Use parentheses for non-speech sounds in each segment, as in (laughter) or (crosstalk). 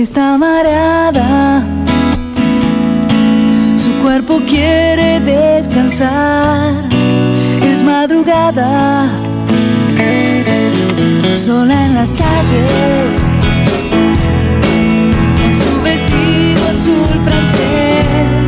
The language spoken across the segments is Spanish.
está mareada. Su cuerpo quiere descansar. Es madrugada, sola en las calles. Con su vestido azul francés,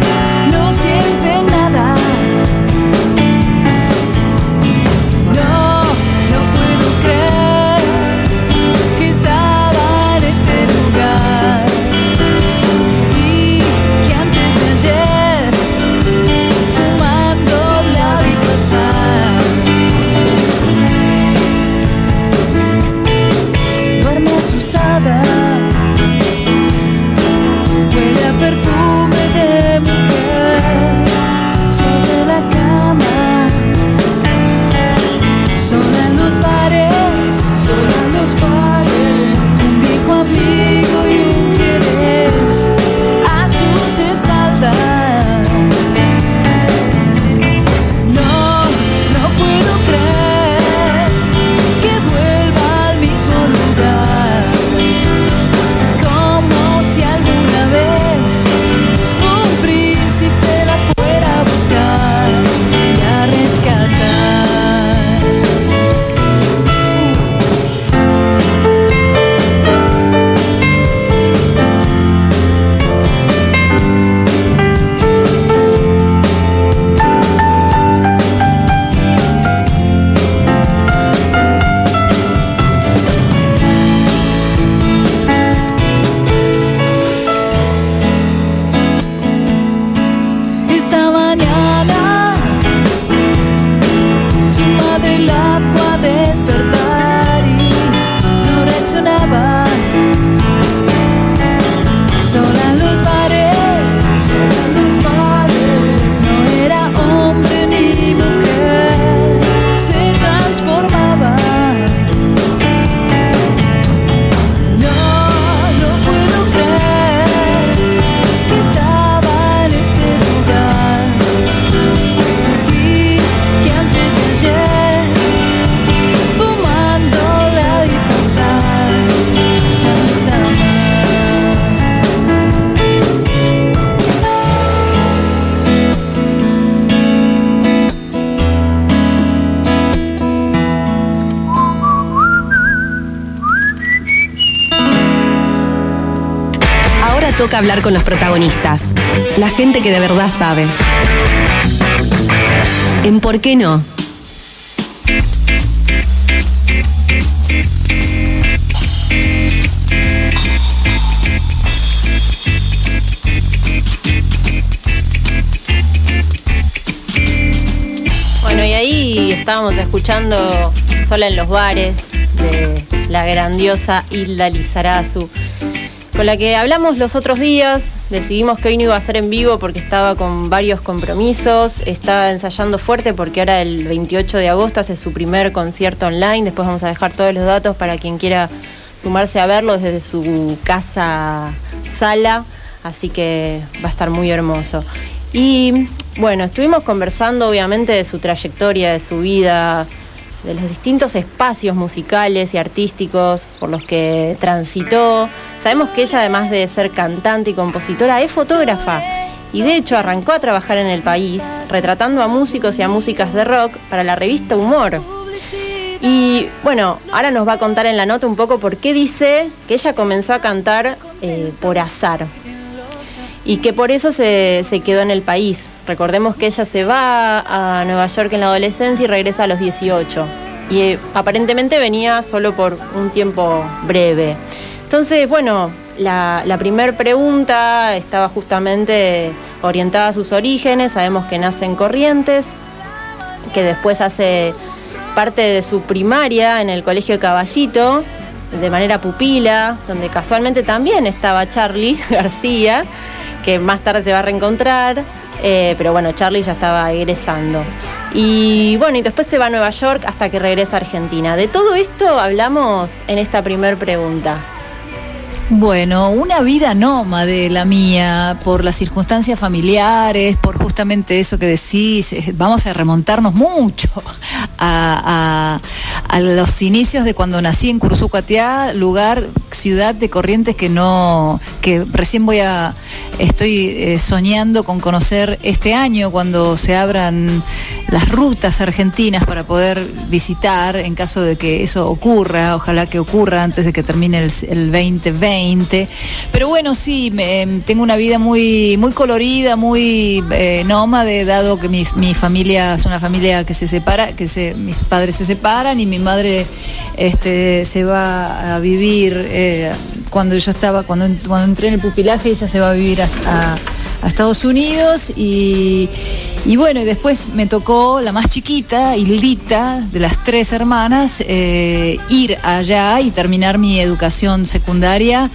toca hablar con los protagonistas, la gente que de verdad sabe. En ¿Por qué no? Bueno, y ahí estábamos escuchando Sola en los bares de la grandiosa Hilda Lizarazu, con la que hablamos los otros días. Decidimos que hoy no iba a ser en vivo porque estaba con varios compromisos. Está ensayando fuerte porque ahora el 28 de agosto hace su primer concierto online. Después vamos a dejar todos los datos para quien quiera sumarse a verlo desde su casa sala. Así que va a estar muy hermoso. Y bueno, estuvimos conversando obviamente de su trayectoria, de su vida, de los distintos espacios musicales y artísticos por los que transitó. Sabemos que ella, además de ser cantante y compositora, es fotógrafa. Y de hecho arrancó a trabajar en el país, retratando a músicos y a músicas de rock para la revista Humor. Y bueno, ahora nos va a contar en la nota un poco por qué dice que ella comenzó a cantar eh, por azar y que por eso se, se quedó en el país. Recordemos que ella se va a Nueva York en la adolescencia y regresa a los 18. Y eh, aparentemente venía solo por un tiempo breve. Entonces, bueno, la, la primera pregunta estaba justamente orientada a sus orígenes. Sabemos que nace en Corrientes, que después hace parte de su primaria en el Colegio Caballito, de manera pupila, donde casualmente también estaba Charlie (laughs) García, que más tarde se va a reencontrar, eh, pero bueno, Charlie ya estaba egresando. Y bueno, y después se va a Nueva York hasta que regresa a Argentina. De todo esto hablamos en esta primer pregunta. Bueno, una vida nómade la mía, por las circunstancias familiares, por justamente eso que decís, eh, vamos a remontarnos mucho a, los inicios de cuando nací en Curuzucuatiá, lugar, ciudad de Corrientes que no, que recién voy a, estoy eh, soñando con conocer este año cuando se abran las rutas argentinas para poder visitar en caso de que eso ocurra, ojalá que ocurra antes de que termine el, el 2020. Pero bueno, sí, me- em, tengo una vida muy, muy colorida, muy eh, nómade, dado que mi, mi familia es una familia que se separa, que se, mis padres se separan y mi madre este, se va a vivir eh, cuando yo estaba, cuando, cuando entré en el pupilaje, ella se va a vivir a- a Estados Unidos y, y bueno, y después me tocó la más chiquita, Hildita, de las tres hermanas, eh, ir allá y terminar mi educación secundaria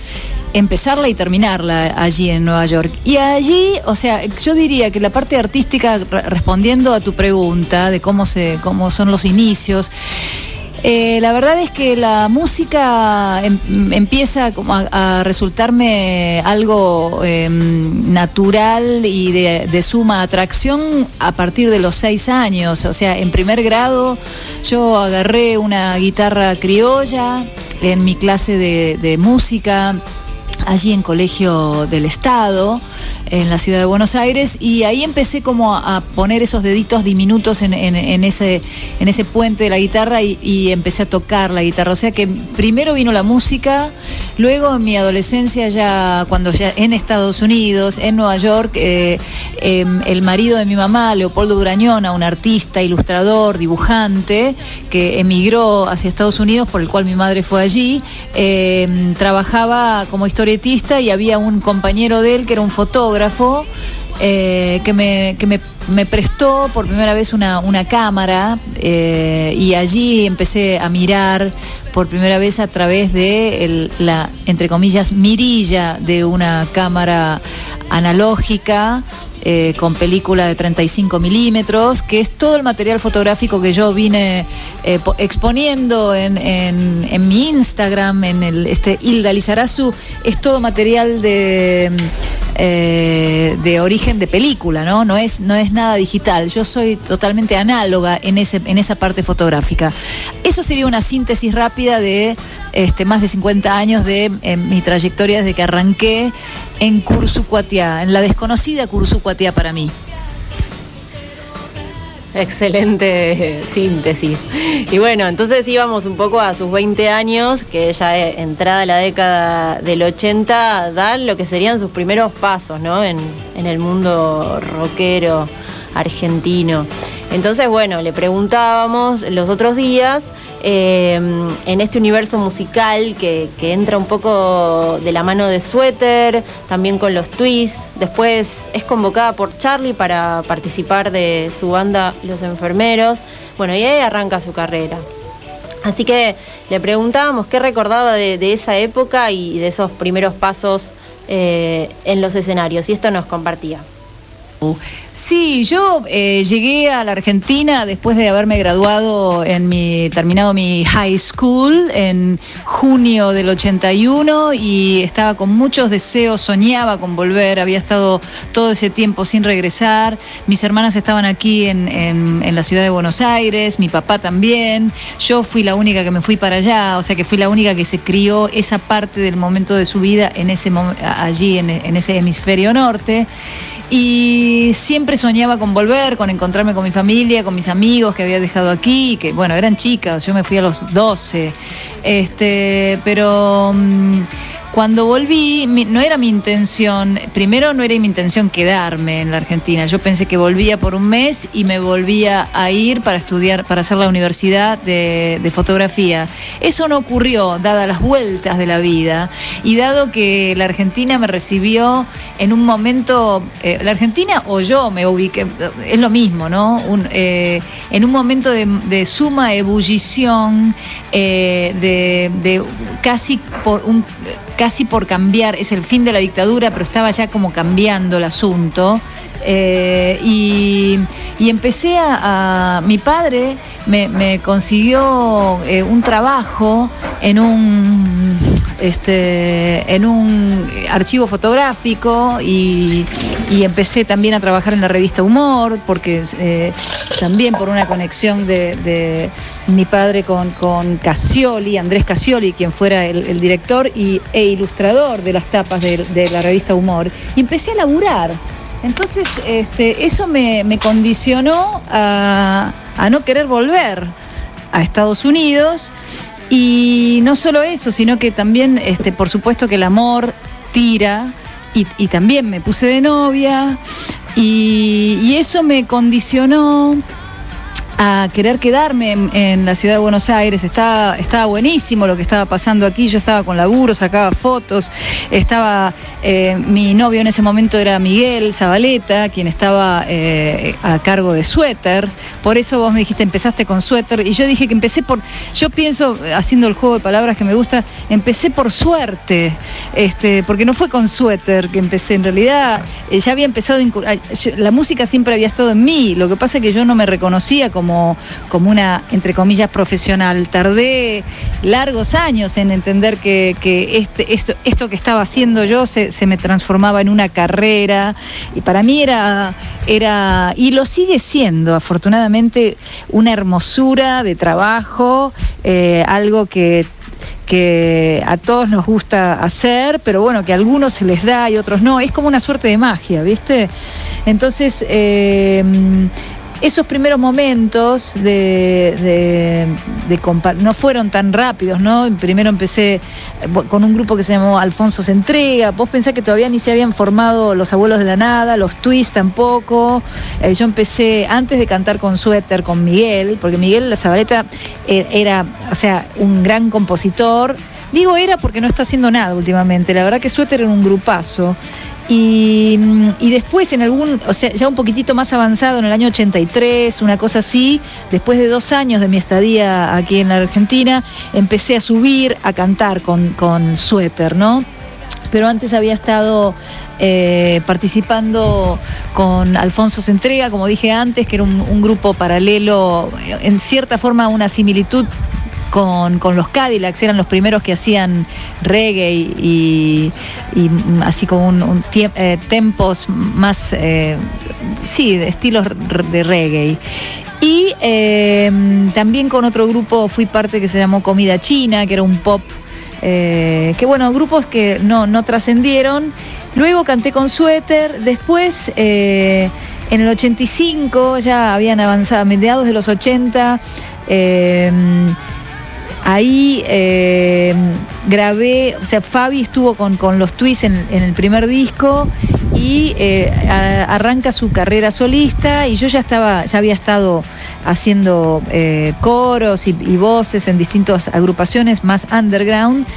empezarla y terminarla allí en Nueva York. Y allí, o sea, yo diría que la parte artística, re- respondiendo a tu pregunta de cómo, se, cómo son los inicios, eh, la verdad es que la música em- empieza a, resultarme algo em, natural y de, suma atracción a partir de los seis años. O sea, en primer grado yo agarré una guitarra criolla en mi clase de música allí en Colegio del Estado, en la ciudad de Buenos Aires, y ahí empecé como a, poner esos deditos diminutos en, ese, en ese puente de la guitarra y, empecé a tocar la guitarra. O sea que primero vino la música, luego en mi adolescencia ya, cuando ya en Estados Unidos, en Nueva York, eh, eh, el marido de mi mamá, Leopoldo Durañona, un artista, ilustrador, dibujante, que emigró hacia Estados Unidos, por el cual mi madre fue allí, eh, trabajaba como historietista y había un compañero de él que era un fotógrafo eh, que, me, que me, prestó por primera vez una, una cámara eh, y allí empecé a mirar por primera vez a través de la, entre comillas, mirilla de una cámara analógica eh, con película de 35 milímetros, que es todo el material fotográfico que yo vine po- exponiendo en, en- en mi Instagram, en el este Hilda Lizarazu, es todo material de, eh, de origen de película, ¿no? Es, no es nada digital. Yo soy totalmente análoga en, ese, en esa parte fotográfica. Eso sería una síntesis rápida de este, más de 50 años de eh, mi trayectoria desde que arranqué en Cursucuatiá, en la desconocida Cursucuatiá para mí. (laughs) Excelente síntesis. Y bueno, entonces íbamos un poco a sus 20 años, que ya entrada la década del 80, da lo que serían sus primeros pasos, ¿no? En, en el mundo rockero argentino. Entonces, bueno, le preguntábamos los otros días, eh, en este universo musical que, entra un poco de la mano de Suéter, también con los twists. Después es convocada por Charlie para participar de su banda Los Enfermeros. Bueno, y ahí arranca su carrera. Así que le preguntábamos qué recordaba de, de esa época y de esos primeros pasos eh, en los escenarios. Y esto nos compartía. Sí, yo eh, llegué a la Argentina después de haberme graduado en mi, terminado mi high school en junio del 81 y estaba con muchos deseos, soñaba con volver, había estado todo ese tiempo sin regresar, mis hermanas estaban aquí en, en- en la ciudad de Buenos Aires, mi papá también, yo fui la única que me fui para allá, o sea que fui la única que se crió esa parte del momento de su vida en ese allí en- en ese hemisferio norte. Y siempre soñaba con volver, con encontrarme con mi familia, con mis amigos que había dejado aquí, que bueno, eran chicas, yo me fui a los 12. Este, pero mm, cuando volví, no era mi intención, primero no era mi intención quedarme en la Argentina, yo pensé que volvía por un mes y me volvía a ir para estudiar, para hacer la universidad de, fotografía. Eso no ocurrió, dadas las vueltas de la vida y dado que la Argentina me recibió en un momento, eh, la Argentina o yo me ubiqué, es lo mismo, ¿no? Eh, en un momento de, de suma ebullición, eh, de, de casi por un casi por cambiar, es el fin de la dictadura, pero estaba ya como cambiando el asunto. Eh, y, y empecé a, Mi padre me, me consiguió eh, un trabajo en un este, en un archivo fotográfico y, empecé también a trabajar en la revista Humor, porque eh, también por una conexión de, mi padre con, con Andrés Casioli, quien fuera el, director y, e ilustrador de las tapas de, la revista Humor, y empecé a laburar. Entonces, este, eso me, condicionó a no querer volver a Estados Unidos. Y no solo eso, sino que también, este, por supuesto que el amor tira. Y, también me puse de novia. Y eso me condicionó a querer quedarme en, la ciudad de Buenos Aires. Estaba, estaba buenísimo lo que estaba pasando aquí. Yo estaba con laburo, sacaba fotos. Estaba, eh, mi novio en ese momento era Miguel Zabaleta, quien estaba eh, a cargo de Suéter. Por eso vos me dijiste, empezaste con Suéter. Y yo dije que empecé por, yo pienso, haciendo el juego de palabras que me gusta, empecé por suerte. Este, porque no fue con Suéter que empecé. En realidad, eh, ya había empezado, la música siempre había estado en mí. Lo que pasa es que yo no me reconocía como, como una, entre comillas, profesional. Tardé largos años en entender que, este, esto, que estaba haciendo yo se, se me transformaba en una carrera. Y para mí era, era, y lo sigue siendo, afortunadamente, una hermosura de trabajo, eh, algo que que a todos nos gusta hacer, pero bueno, que a algunos se les da y otros no. Es como una suerte de magia, ¿viste? Entonces, eh, esos primeros momentos de, de- no fueron tan rápidos, ¿no? Primero empecé eh, con un grupo que se llamó Alfonso se entrega. Vos pensás que todavía ni se habían formado los abuelos de la nada, los twists tampoco. Eh, yo empecé antes de cantar con Suéter, con Miguel, porque Miguel La Zabaleta eh, era, o sea, un gran compositor. Digo era porque no está haciendo nada últimamente. La verdad que Suéter era un grupazo. Y, mm, y después en algún, o sea, ya un poquitito más avanzado, en el año 83, una cosa así, después de dos años de mi estadía aquí en Argentina, empecé a subir a cantar con, con Suéter, ¿no? Pero antes había estado eh, participando con Alfonso Se Entrega, como dije antes, que era un, grupo paralelo, en cierta forma una similitud con, con los Cadillacs, eran los primeros que hacían reggae y, así como un, eh, tempos más, eh, sí, de estilos de reggae. Y eh, también con otro grupo fui parte que se llamó Comida China, que era un pop, eh, que bueno, grupos que no, no trascendieron. Luego canté con Suéter, después en el 85 ya habían avanzado, a mediados de los 80. eh, Ahí eh, grabé, o sea, Fabi estuvo con, con los twists en, el primer disco y eh, arranca su carrera solista y yo ya estaba, ya había estado haciendo eh, coros y, voces en distintas agrupaciones más underground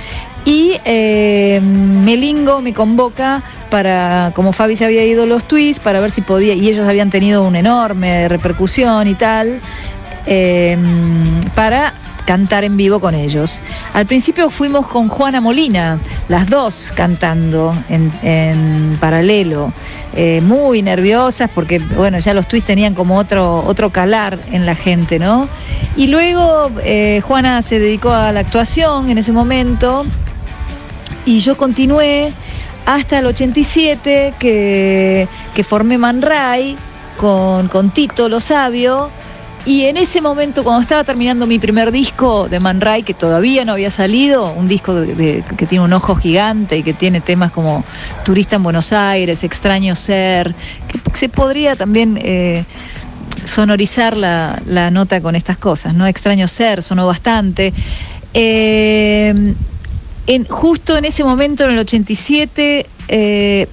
y eh, Melingo me convoca para, como Fabi se había ido los twists, para ver si podía, y ellos habían tenido una enorme repercusión y tal, para cantar en vivo con ellos. Al principio fuimos con Juana Molina, las dos cantando en, en paralelo, eh, muy nerviosas porque, bueno, ya los twists tenían como otro, otro calar en la gente, ¿no? Y luego eh, Juana se dedicó a la actuación en ese momento y yo continué hasta el 87 que, que formé Man Ray con, con Tito Lo Sabio. Y en ese momento, cuando estaba terminando mi primer disco de Man Ray, que todavía no había salido, un disco que tiene un ojo gigante y que tiene temas como Turista en Buenos Aires, Extraño Ser, que se podría también eh, sonorizar la, la nota con estas cosas, ¿no? Extraño Ser, sonó bastante. Eh, en, justo en ese momento, en el 87, eh,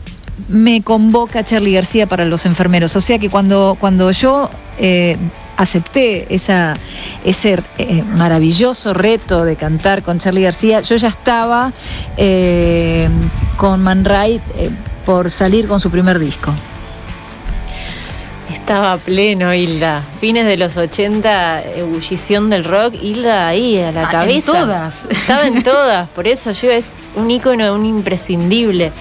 me convoca Charlie García para los enfermeros. O sea que cuando, cuando yo acepté esa, ese eh, maravilloso reto de cantar con Charlie García, yo ya estaba eh, con Man Ray eh, por salir con su primer disco. Estaba pleno, Hilda. Fines de los 80, ebullición del rock, Hilda ahí a la Ah, en cabeza. todas. Estaba en (laughs) todas, por eso yo es un ícono, un imprescindible.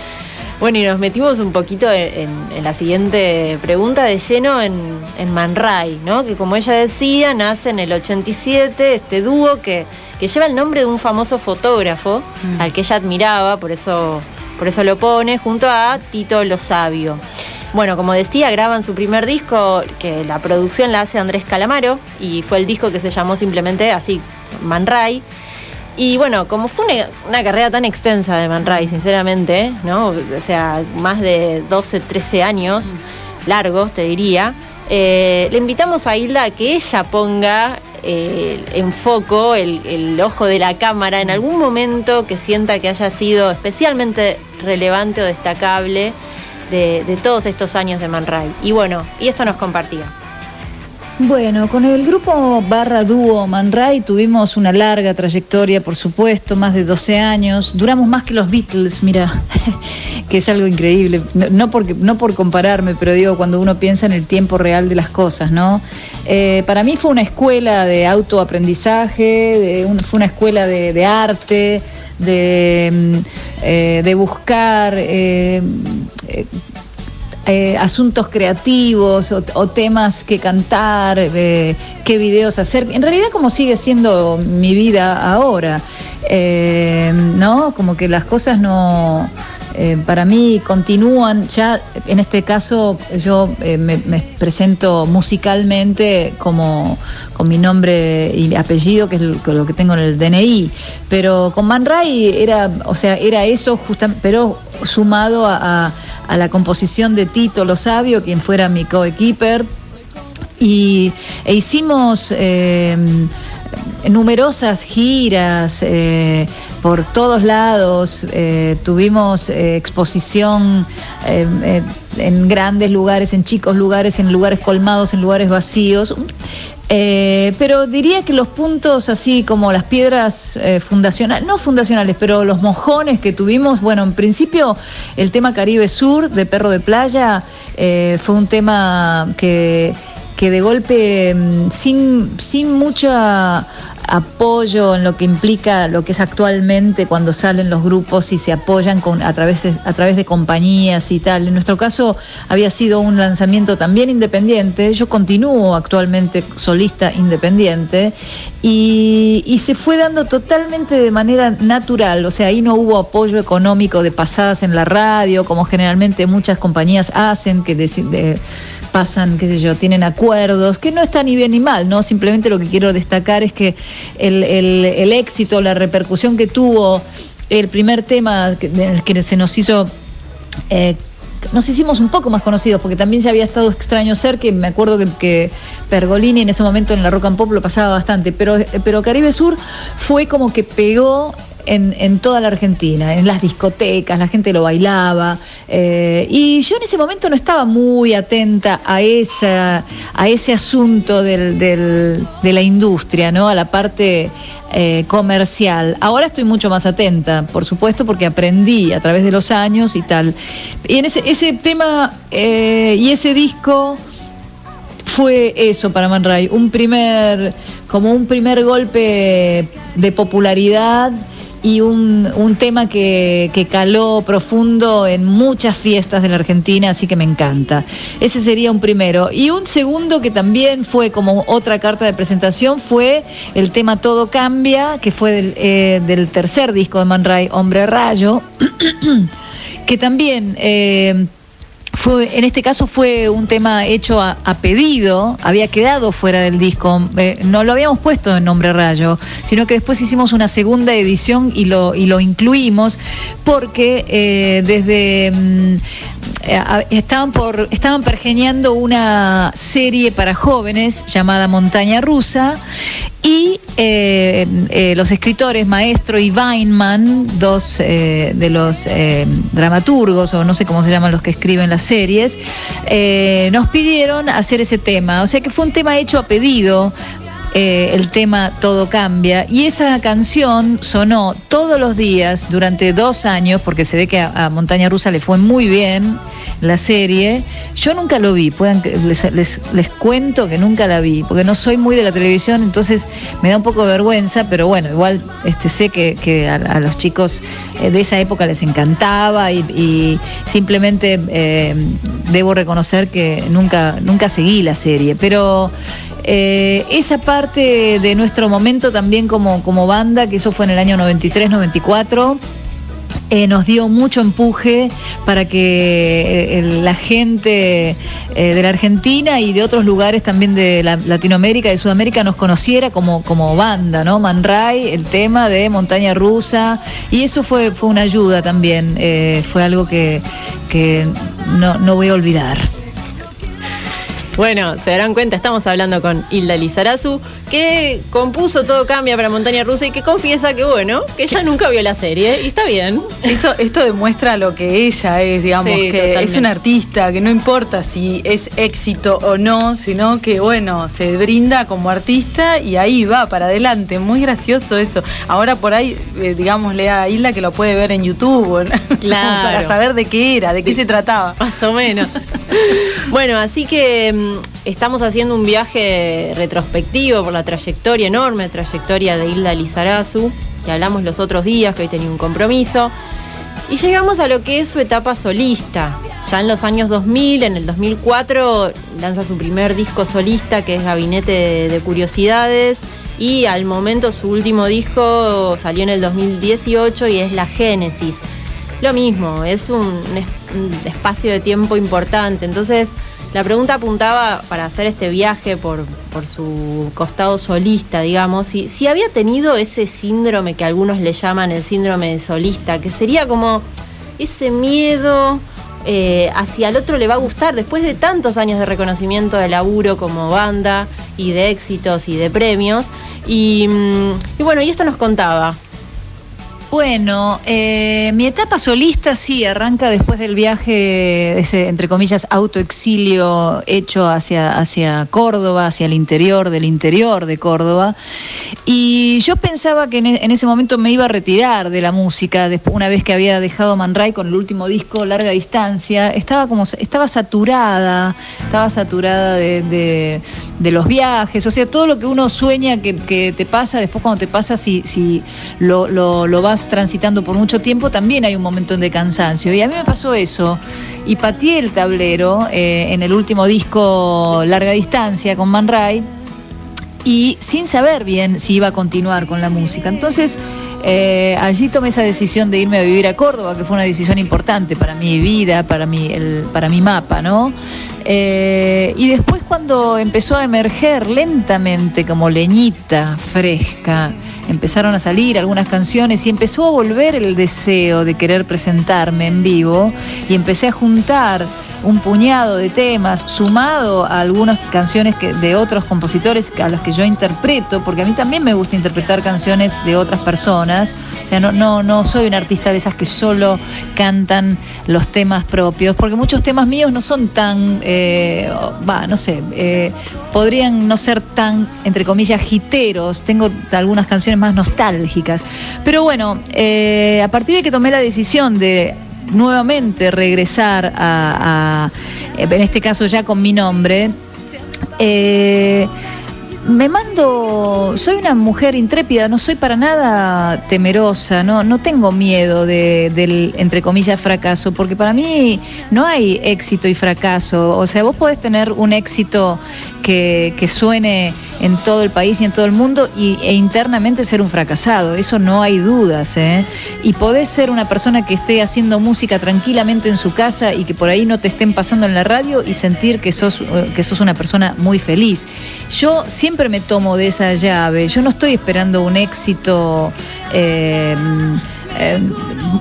Bueno, y nos metimos un poquito en, en- la siguiente pregunta de lleno en, en Man Ray, ¿no? Que como ella decía, nace en el 87 este dúo que que lleva el nombre de un famoso fotógrafo Mm. al que ella admiraba, por eso, por eso lo pone, junto a Tito Lo Sabio. Bueno, como decía, graban su primer disco, que la producción la hace Andrés Calamaro, y fue el disco que se llamó simplemente así, Man Ray. Y bueno, como fue una, carrera tan extensa de Man Ray, sinceramente, ¿no? O sea, más de 12, 13 años largos, te diría. eh, le invitamos a Hilda a que ella ponga eh, en foco el, el ojo de la cámara en algún momento que sienta que haya sido especialmente relevante o destacable de, de todos estos años de Man Ray. Y bueno, y esto nos compartía. Bueno, con el grupo barra dúo Man Ray tuvimos una larga trayectoria, por supuesto, más de 12 años. Duramos más que los Beatles, mira, (laughs) que es algo increíble. No, porque, no por compararme, pero digo, cuando uno piensa en el tiempo real de las cosas, ¿no? Eh, para mí fue una escuela de autoaprendizaje, fue una escuela de, arte, de, mm, eh, buscar... eh, eh, asuntos creativos o, o temas que cantar, eh, qué videos hacer. En realidad como sigue siendo mi vida ahora, eh, ¿no? Como que las cosas no... eh, para mí continúan, ya en este caso yo eh, me, presento musicalmente como con mi nombre y apellido, que es lo que tengo en el DNI, pero con Man Ray era, o sea, era eso justamente, pero sumado a la composición de Tito Lo Sabio, quien fuera mi coequiper, y, e hicimos eh, numerosas giras eh, por todos lados, eh, tuvimos eh, exposición en grandes lugares, en chicos lugares, en lugares colmados, en lugares vacíos. Pero diría que los puntos así como las piedras fundacionales, no fundacionales, pero los mojones que tuvimos, bueno, en principio el tema Caribe Sur de Perro de Playa fue un tema que, que de golpe, mm, sin, sin mucha apoyo en lo que implica lo que es actualmente cuando salen los grupos y se apoyan con, a, través, a través de compañías y tal. En nuestro caso había sido un lanzamiento también independiente, yo continúo actualmente solista independiente y, se fue dando totalmente de manera natural, o sea, ahí no hubo apoyo económico de pasadas en la radio, como generalmente muchas compañías hacen, que pasan, qué sé yo, tienen acuerdos, que no está ni bien ni mal, ¿no? Simplemente lo que quiero destacar es que el, el- éxito, la repercusión que tuvo el primer tema que, que se nos hizo eh, nos hicimos un poco más conocidos, porque también ya había estado extraño ser, que me acuerdo que, que Pergolini en ese momento en la Rock and Pop lo pasaba bastante, pero, pero Caribe Sur fue como que pegó en, toda la Argentina, en las discotecas, la gente lo bailaba, eh, y yo en ese momento no estaba muy atenta a, esa, a ese asunto del- de la industria, ¿no? a la parte eh, comercial. Ahora estoy mucho más atenta, por supuesto, porque aprendí a través de los años y tal. Y en ese, ese tema eh, y ese disco fue eso para Man Ray, un primer, como un primer golpe de popularidad y un, un tema que, que caló profundo en muchas fiestas de la Argentina, así que me encanta. Ese sería un primero. Y un segundo que también fue como otra carta de presentación fue el tema Todo Cambia, que fue del, eh, tercer disco de Man Ray, Hombre Rayo, (clears throat) que también... eh, fue, en este caso fue un tema hecho a, a pedido, había quedado fuera del disco, eh, no lo habíamos puesto en nombre rayo, sino que después hicimos una segunda edición y lo, y lo incluimos porque eh, desde mm, estaban por estaban pergeñando una serie para jóvenes llamada Montaña Rusa y eh, eh, los escritores Maestro y Weinman, dos eh, de los eh, dramaturgos, o no sé cómo se llaman los que escriben las series, eh, nos pidieron hacer ese tema. O sea que fue un tema hecho a pedido. Eh, el tema Todo Cambia y esa canción sonó todos los días durante dos años porque se ve que a, Montaña Rusa le fue muy bien la serie. Yo nunca lo vi, puedan, les, les- cuento que nunca la vi, porque no soy muy de la televisión, entonces me da un poco de vergüenza, pero bueno, igual este, sé que, que a, los chicos eh, de esa época les encantaba y, y simplemente eh, debo reconocer que nunca, nunca seguí la serie, pero... eh, esa parte de nuestro momento también como, como banda, que eso fue en el año 93-94. Eh, nos dio mucho empuje para que eh, la gente eh, de la Argentina y de otros lugares también de la- Latinoamérica, de Sudamérica, nos conociera como, como banda, ¿no? Man Ray, el tema de Montaña Rusa, y eso fue, fue una ayuda también, fue algo que, que no, no voy a olvidar. Bueno, se darán cuenta, estamos hablando con Hilda Lizarazu, que compuso Todo Cambia para Montaña Rusa y que confiesa que, bueno, que ella nunca vio la serie y está bien. Esto, esto demuestra lo que ella es, digamos, Sí, que totalmente. es una artista, que no importa si es éxito o no, sino que, bueno, se brinda como artista y ahí va, para adelante. Muy gracioso eso. Ahora por ahí, eh, digámosle a Hilda que lo puede ver en YouTube, (laughs) Claro. para saber de qué era, de qué se trataba. Más o menos. (laughs) bueno, así que mm, estamos haciendo un viaje retrospectivo por la trayectoria, enorme trayectoria de Hilda Lizarazu, que hablamos los otros días, que hoy tenía un compromiso. Y llegamos a lo que es su etapa solista. Ya en los años 2000, en el 2004, lanza su primer disco solista, que es Gabinete de, de Curiosidades. Y al momento su último disco salió en el 2018 y es La Génesis. Lo mismo, es un, un espacio de tiempo importante. Entonces, la pregunta apuntaba para hacer este viaje por, por su costado solista, digamos, si, había tenido ese síndrome que algunos le llaman el síndrome de solista, que sería como ese miedo eh, hacia el otro le va a gustar después de tantos años de reconocimiento de laburo como banda y de éxitos y de premios. Y, mm, y bueno, y esto nos contaba. Bueno, eh, mi etapa solista sí arranca después del viaje, ese, entre comillas, autoexilio hecho hacia, hacia Córdoba, hacia el interior del interior de Córdoba. Y yo pensaba que en, e- ese momento me iba a retirar de la música, después, una vez que había dejado Man Ray con el último disco, Larga Distancia. Estaba como, estaba saturada, estaba saturada de los viajes, o sea, todo lo que uno sueña que, que te pasa, después cuando te pasa, si, si lo, lo- lo vas transitando por mucho tiempo, también hay un momento de cansancio. Y a mí me pasó eso. Y pateé el tablero eh, en el último disco Larga Distancia con Man Ray y sin saber bien si iba a continuar con la música. Entonces, eh, allí tomé esa decisión de irme a vivir a Córdoba, que fue una decisión importante para mi vida, para mi, el- para mi mapa, ¿no? Eh, y después cuando empezó a emerger lentamente como leñita fresca, empezaron a salir algunas canciones y empezó a volver el deseo de querer presentarme en vivo y empecé a juntar un puñado de temas sumado a algunas canciones que, de otros compositores a los que yo interpreto, porque a mí también me gusta interpretar canciones de otras personas, o sea, no, no, no soy una artista de esas que solo cantan los temas propios, porque muchos temas míos no son tan, eh, va, no sé, eh, podrían no ser tan, entre comillas, jiteros, tengo algunas canciones más nostálgicas, pero bueno, eh, a partir de que tomé la decisión de nuevamente regresar a, en este caso ya con mi nombre, eh, me mando, soy una mujer intrépida, no soy para nada temerosa, no, no tengo miedo de- del, entre comillas, fracaso, porque para mí no hay éxito y fracaso. O sea, vos podés tener un éxito que, que suene en todo el país y en todo el mundo y, e internamente ser un fracasado, eso no hay dudas. ¿eh? Y podés ser una persona que esté haciendo música tranquilamente en su casa y que por ahí no te estén pasando en la radio y sentir que sos, eh, que sos una persona muy feliz. Yo siempre me tomo de esa llave, yo no estoy esperando un éxito. eh, eh,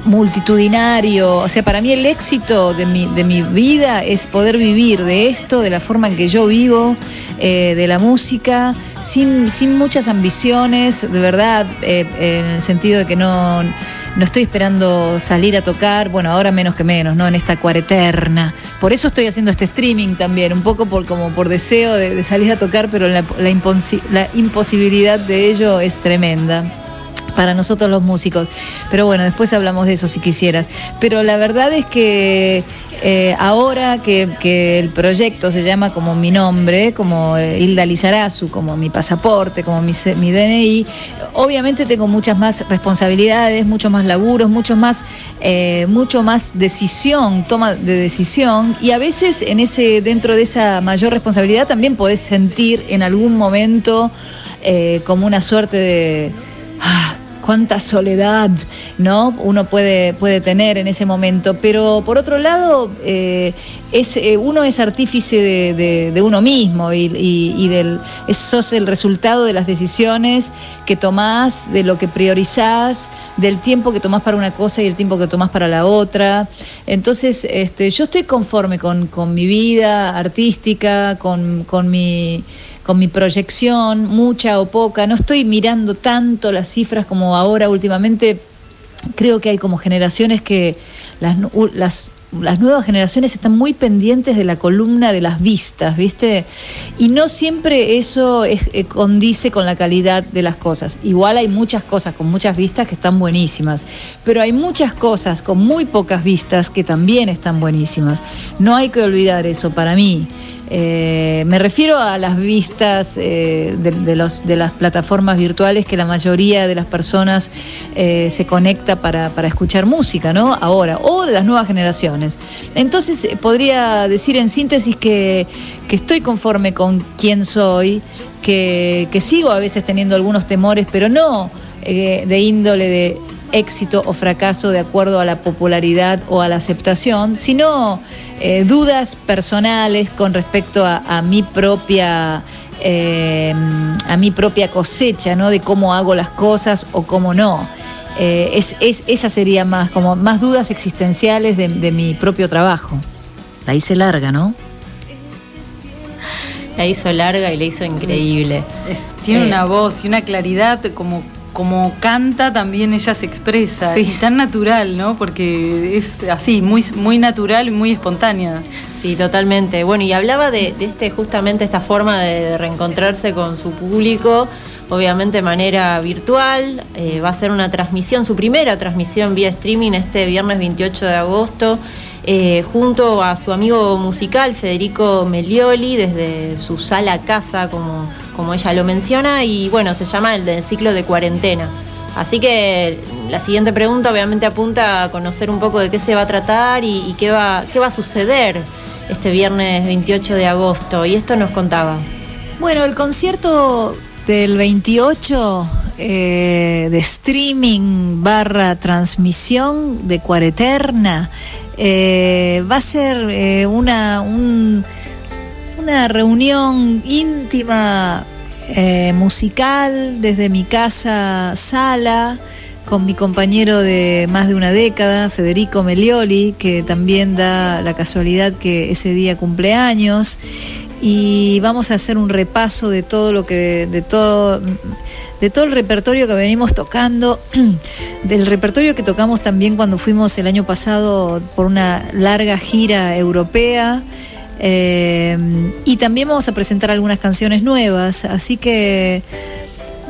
multitudinario, o sea, para mí el éxito de mi, de mi vida es poder vivir de esto, de la forma en que yo vivo, eh, de la música, sin, sin muchas ambiciones, de verdad, eh, en el sentido de que no, no estoy esperando salir a tocar, bueno, ahora menos que menos, ¿no? En esta cuareterna. Por eso estoy haciendo este streaming también, un poco por como por deseo de, salir a tocar, pero la, la la imposibilidad de ello es tremenda para nosotros los músicos. Pero bueno, después hablamos de eso si quisieras. Pero la verdad es que Eh, ahora que, el proyecto se llama como mi nombre, como Hilda Lizarazu, como mi pasaporte, como mi, mi DNI, obviamente tengo muchas más responsabilidades, muchos más laburos, mucho más, eh, mucho más decisión, toma de decisión, y a veces en ese, dentro de esa mayor responsabilidad también podés sentir en algún momento eh, como una suerte de cuánta soledad no uno puede puede tener en ese momento. Pero por otro lado eh, es eh, uno es artífice de, uno mismo y, es- sos el resultado de las decisiones que tomás de lo que priorizás del tiempo que tomás para una cosa y el tiempo que tomás para la otra. Entonces este yo estoy conforme con, con mi vida artística con, con mi con mi proyección, mucha o poca. No estoy mirando tanto las cifras como ahora últimamente. Creo que hay como generaciones que las, nuevas generaciones están muy pendientes de la columna de las vistas, ¿viste? Y no siempre eso es- eh, condice con la calidad de las cosas. Igual hay muchas cosas con muchas vistas que están buenísimas, pero hay muchas cosas con muy pocas vistas que también están buenísimas. No hay que olvidar eso para mí. Eh, me refiero a las vistas eh, de, las plataformas virtuales que la mayoría de las personas eh, se conecta para, escuchar música, ¿no? Ahora, o de las nuevas generaciones. Entonces, podría decir en síntesis que, estoy conforme con quién soy, que, sigo a veces teniendo algunos temores, pero no de índole de éxito o fracaso de acuerdo a la popularidad o a la aceptación, sino eh, dudas personales con respecto a, a mi propia eh, a mi propia cosecha, ¿no? De cómo hago las cosas o cómo no. Eh, es, es- esa sería más, como más dudas existenciales de, de mi propio trabajo. La hice larga, ¿no? La hizo larga y la hizo increíble. Es- tiene Eh. una voz y una claridad como como canta también ella se expresa Sí. y tan natural, ¿no? Porque es así, muy muy natural y muy espontánea. Sí, totalmente. Bueno, y hablaba de, de este justamente esta forma de reencontrarse con su público, obviamente de manera virtual. Eh, va a ser una transmisión, su primera transmisión vía streaming este viernes 28 de agosto, eh, junto a su amigo musical Federico Melioli, desde su sala casa, como, como ella lo menciona, y bueno, se llama el del ciclo de cuarentena. Así que la siguiente pregunta obviamente apunta a conocer un poco de qué se va a tratar y, y qué, va, qué va a suceder este viernes 28 de agosto. Y esto nos contaba. Bueno, el concierto del 28 eh, de streaming barra transmisión de Cuareterna eh, va a ser eh, una, un- una reunión íntima musical desde mi casa sala con mi compañero de más de una década, Federico Melioli, que también da la casualidad que ese día cumpleaños y vamos a hacer un repaso de todo lo que de todo de todo el repertorio que venimos tocando (clears throat) del repertorio que tocamos también cuando fuimos el año pasado por una larga gira europea eh, y también vamos a presentar algunas canciones nuevas así que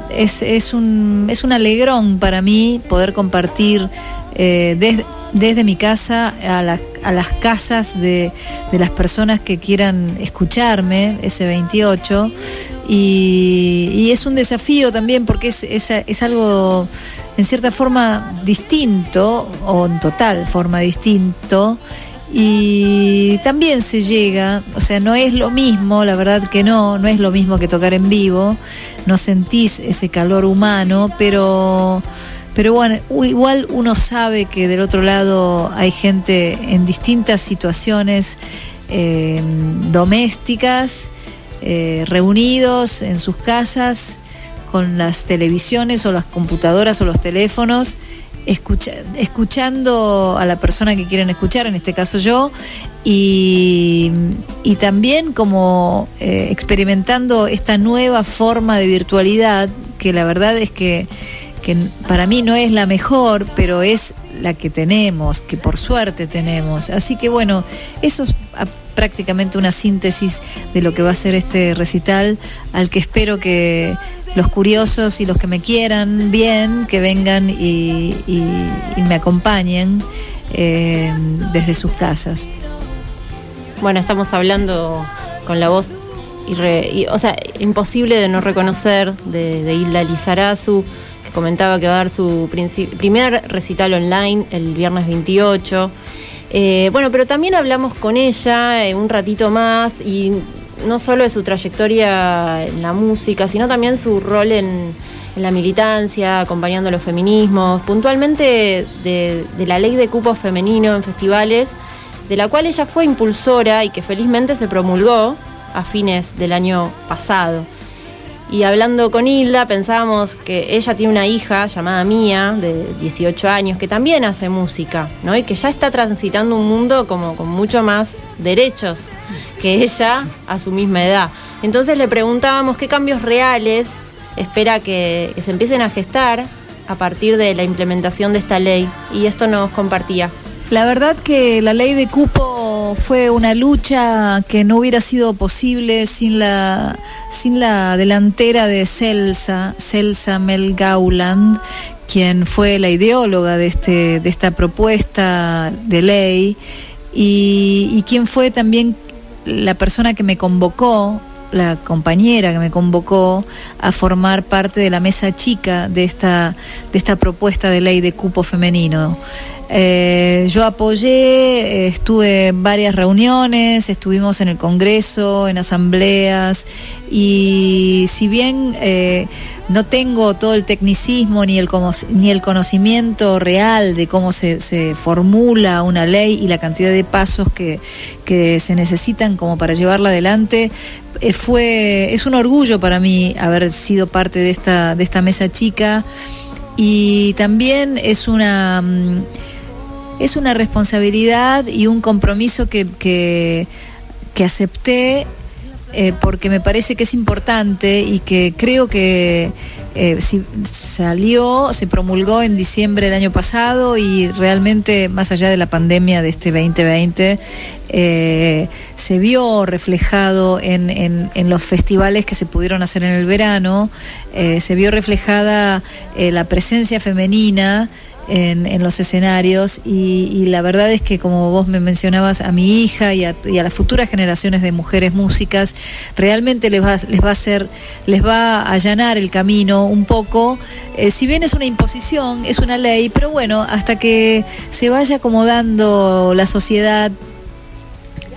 es, es, un, es un alegrón para mí poder compartir eh, desde, desde mi casa a, la- a las casas de, las personas que quieran escucharme ese 28 y, y es un desafío también porque es, es, es algo en cierta forma distinto o en total forma distinto y también se llega, o sea, no es lo mismo, la verdad que no, no es lo mismo que tocar en vivo, no sentís ese calor humano, pero, pero bueno, igual uno sabe que del otro lado hay gente en distintas situaciones eh, domésticas, eh, reunidos en sus casas con las televisiones o las computadoras o los teléfonos, escucha- escuchando a la persona que quieren escuchar, en este caso yo, y, y también como eh, experimentando esta nueva forma de virtualidad, que la verdad es que, que para mí no es la mejor, pero es la que tenemos, que por suerte tenemos. Así que bueno, eso es a- prácticamente una síntesis de lo que va a ser este recital, al que espero que los curiosos y los que me quieran bien, que vengan y, me acompañen eh, desde sus casas. bueno, estamos hablando con la voz, o sea, imposible de no reconocer de, de Lizarazu, comentaba que va a dar su primer recital online el viernes 28. Eh, bueno, pero también hablamos con ella eh, un ratito más y no solo de su trayectoria en la música, sino también su rol en, la militancia, acompañando los feminismos, puntualmente de, la ley de cupos femenino en festivales, de la cual ella fue impulsora y que felizmente se promulgó a fines del año pasado. Y hablando con Hilda, pensábamos que ella tiene una hija llamada Mía, de 18 años, que también hace música, ¿no? Y que ya está transitando un mundo como con mucho más derechos que ella a su misma edad. Entonces le preguntábamos qué cambios reales espera que, que se empiecen a gestar a partir de la implementación de esta ley. Y esto nos compartía. La verdad que la ley de cupo fue una lucha que no hubiera sido posible sin la, sin la delantera de Celsa, Celsa Mel Gauland, quien fue la ideóloga de, este, de esta propuesta de ley y, y quien fue también la persona que me convocó la compañera que me convocó a formar parte de la mesa chica de esta, de esta propuesta de ley de cupo femenino. Eh, yo apoyé, estuve en varias reuniones, estuvimos en el Congreso, en asambleas, y si bien eh, no tengo todo el tecnicismo ni el, ni el conocimiento real de cómo se, se, formula una ley y la cantidad de pasos que, que se necesitan como para llevarla adelante, eh, fue, es un orgullo para mí haber sido parte de esta, de esta mesa chica. Y también es una... Mm, es una responsabilidad y un compromiso que, que, acepté eh, porque me parece que es importante y que creo que eh, salió, se promulgó en diciembre del año pasado y realmente más allá de la pandemia de este 2020, eh, se vio reflejado en, en, en, los festivales que se pudieron hacer en el verano, se vio reflejada la presencia femenina en, los escenarios y, la verdad es que como vos me mencionabas a mi hija y a, las futuras generaciones de mujeres músicas realmente les va, les va a hacer les va a allanar el camino un poco. Eh, si bien es una imposición es una ley pero bueno hasta que se vaya acomodando la sociedad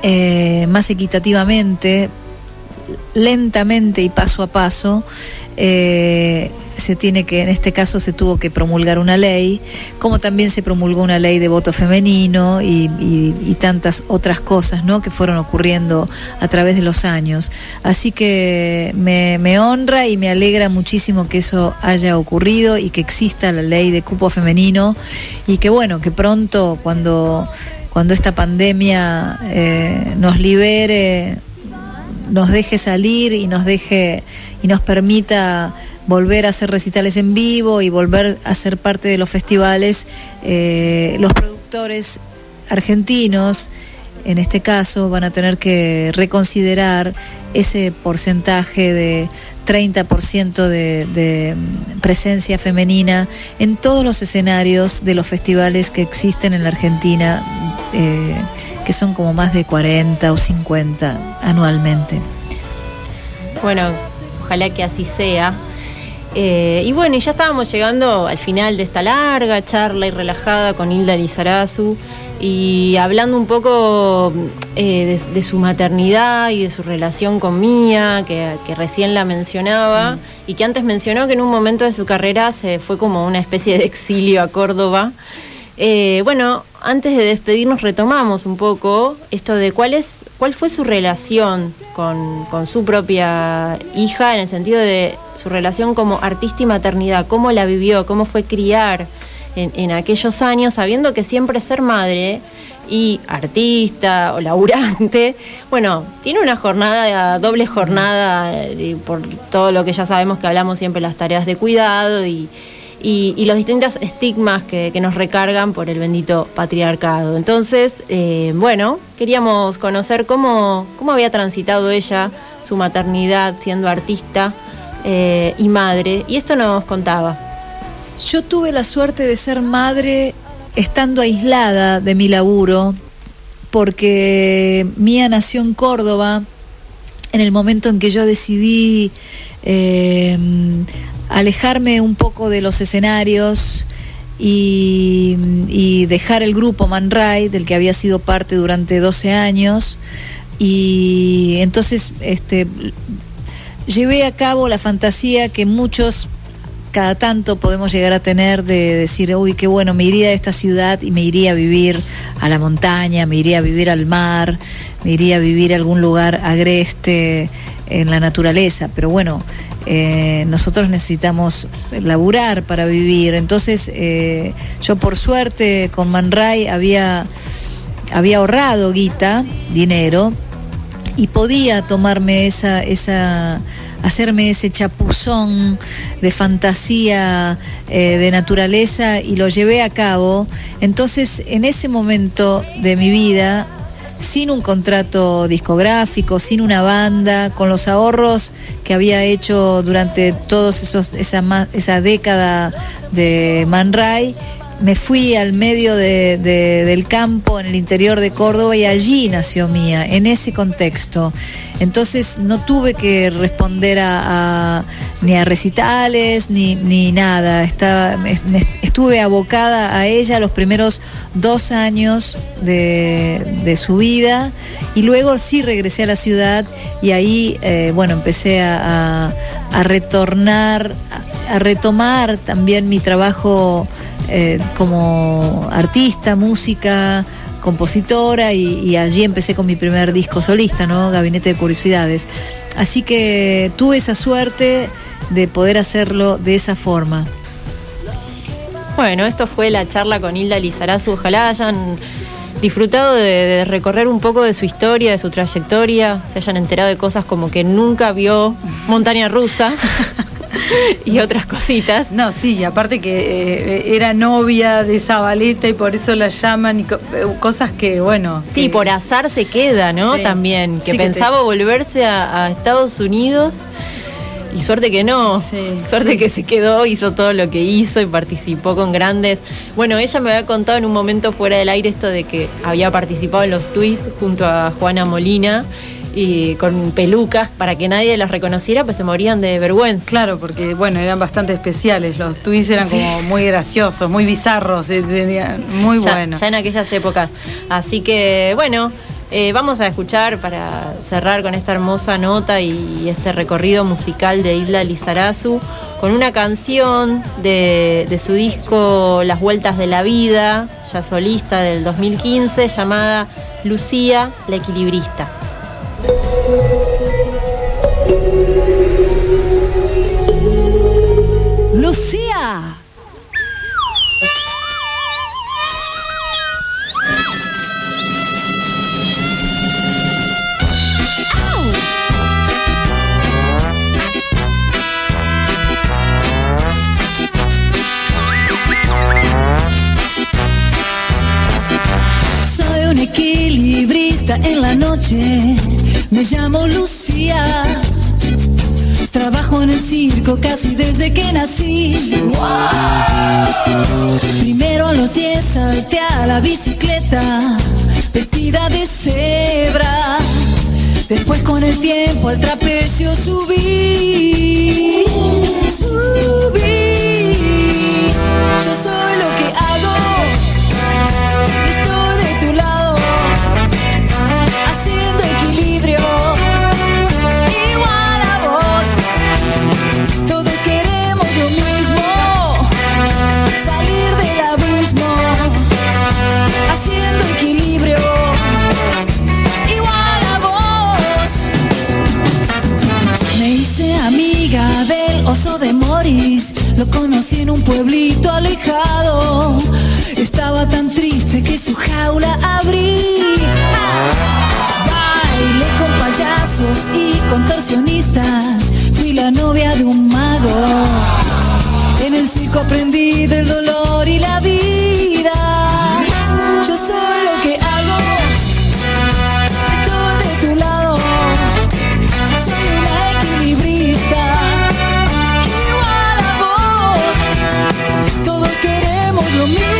eh, más equitativamente lentamente y paso a paso eh, se tiene que, en este caso se tuvo que promulgar una ley, como también se promulgó una ley de voto femenino y, tantas otras cosas ¿no? que fueron ocurriendo a través de los años. Así que me, honra y me alegra muchísimo que eso haya ocurrido y que exista la ley de cupo femenino y que bueno, que pronto cuando, cuando esta pandemia eh, nos libere, nos deje salir y nos deje y nos permita volver a hacer recitales en vivo y volver a ser parte de los festivales, eh, los productores argentinos, en este caso, van a tener que reconsiderar ese porcentaje de 30% de, de, presencia femenina en todos los escenarios de los festivales que existen en la Argentina, eh, que son como más de 40 o 50 anualmente. Bueno, ojalá que así sea. Eh, y bueno, ya estábamos llegando al final de esta larga charla y relajada con Hilda Lizarazu y hablando un poco eh, de, su maternidad y de su relación con Mía, que, recién la mencionaba, y que antes mencionó que en un momento de su carrera se fue como una especie de exilio a Córdoba. Eh, bueno, antes de despedirnos retomamos un poco esto de cuál es, cuál fue su relación con, su propia hija, en el sentido de su relación como artista y maternidad, cómo la vivió, cómo fue criar en, aquellos años, sabiendo que siempre ser madre y artista o laburante, (laughs) bueno, tiene una jornada, doble jornada, eh, por todo lo que ya sabemos que hablamos siempre, las tareas de cuidado y y, los distintos estigmas que, nos recargan por el bendito patriarcado. Entonces, eh, bueno, queríamos conocer cómo, cómo había transitado ella su maternidad siendo artista eh, y madre, y esto nos contaba. Yo tuve la suerte de ser madre estando aislada de mi laburo, porque Mía nació en Córdoba en el momento en que yo decidí eh, alejarme un poco de los escenarios y, dejar el grupo Man Ray, del que había sido parte durante 12 años. Y entonces este, llevé a cabo la fantasía que muchos cada tanto podemos llegar a tener de decir, uy, qué bueno, me iría de esta ciudad y me iría a vivir a la montaña, me iría a vivir al mar, me iría a vivir a algún lugar agreste en la naturaleza. Pero bueno, eh, nosotros necesitamos laburar para vivir. Entonces, eh, yo por suerte con Man Ray había, había ahorrado guita, dinero, y podía tomarme esa, esa hacerme ese chapuzón de fantasía, eh, de naturaleza y lo llevé a cabo. Entonces, en ese momento de mi vida, sin un contrato discográfico, sin una banda, con los ahorros que había hecho durante esos esa, esa década de Man Ray, me fui al medio de- de- del campo, en el interior de Córdoba, y allí nació Mía, en ese contexto. Entonces no tuve que responder a, ni a recitales ni, ni nada. Estaba, me- estuve abocada a ella los primeros dos años de, de su vida y luego sí regresé a la ciudad y ahí, eh, bueno, empecé a- a retornar, a, retomar también mi trabajo eh, como artista, música, compositora y, y allí empecé con mi primer disco solista, ¿no? Gabinete de Curiosidades. Así que tuve esa suerte de poder hacerlo de esa forma. Bueno, esto fue la charla con Hilda Lizarazu. Ojalá hayan disfrutado de, de recorrer un poco de su historia, de su trayectoria, se hayan enterado de cosas como que nunca vio montaña rusa (laughs) (laughs) y otras cositas. No, sí, y aparte que eh, era novia de Zabaleta y por eso la llaman y co- eh, cosas que, bueno. Sí, que- por azar se queda, ¿no? Sí. También, que Sí, que pensaba volverse a, a Estados Unidos y suerte que no. Sí, suerte sí. que se quedó, hizo todo lo que hizo y participó con grandes. Bueno, ella me había contado en un momento fuera del aire esto de que había participado en los tweets junto a Juana Molina y con pelucas para que nadie las reconociera, pues se morían de vergüenza. Claro, porque bueno, eran bastante especiales. Los tweets eran como muy graciosos, muy bizarros, eh, muy buenos. ya en aquellas épocas. Así que, bueno, eh, vamos a escuchar para cerrar con esta hermosa nota y este recorrido musical de Hilda Lizarazu con una canción de, de su disco Las Vueltas de la Vida, ya solista del 2015, llamada Lucía, la equilibrista. Lucía. Soy un equilibrista en la noche, me llamo Lucía. Trabajo en el circo casi desde que nací. Primero a los 10 salté a la bicicleta, vestida de cebra. Después con el tiempo al trapecio subí. Abrí. Bailé con payasos y contorsionistas. Fui la novia de un mago. En el circo aprendí del dolor y la vida. Yo soy lo que hago. Estoy de tu lado. Soy una equilibrista, igual a vos. Todos queremos lo mismo,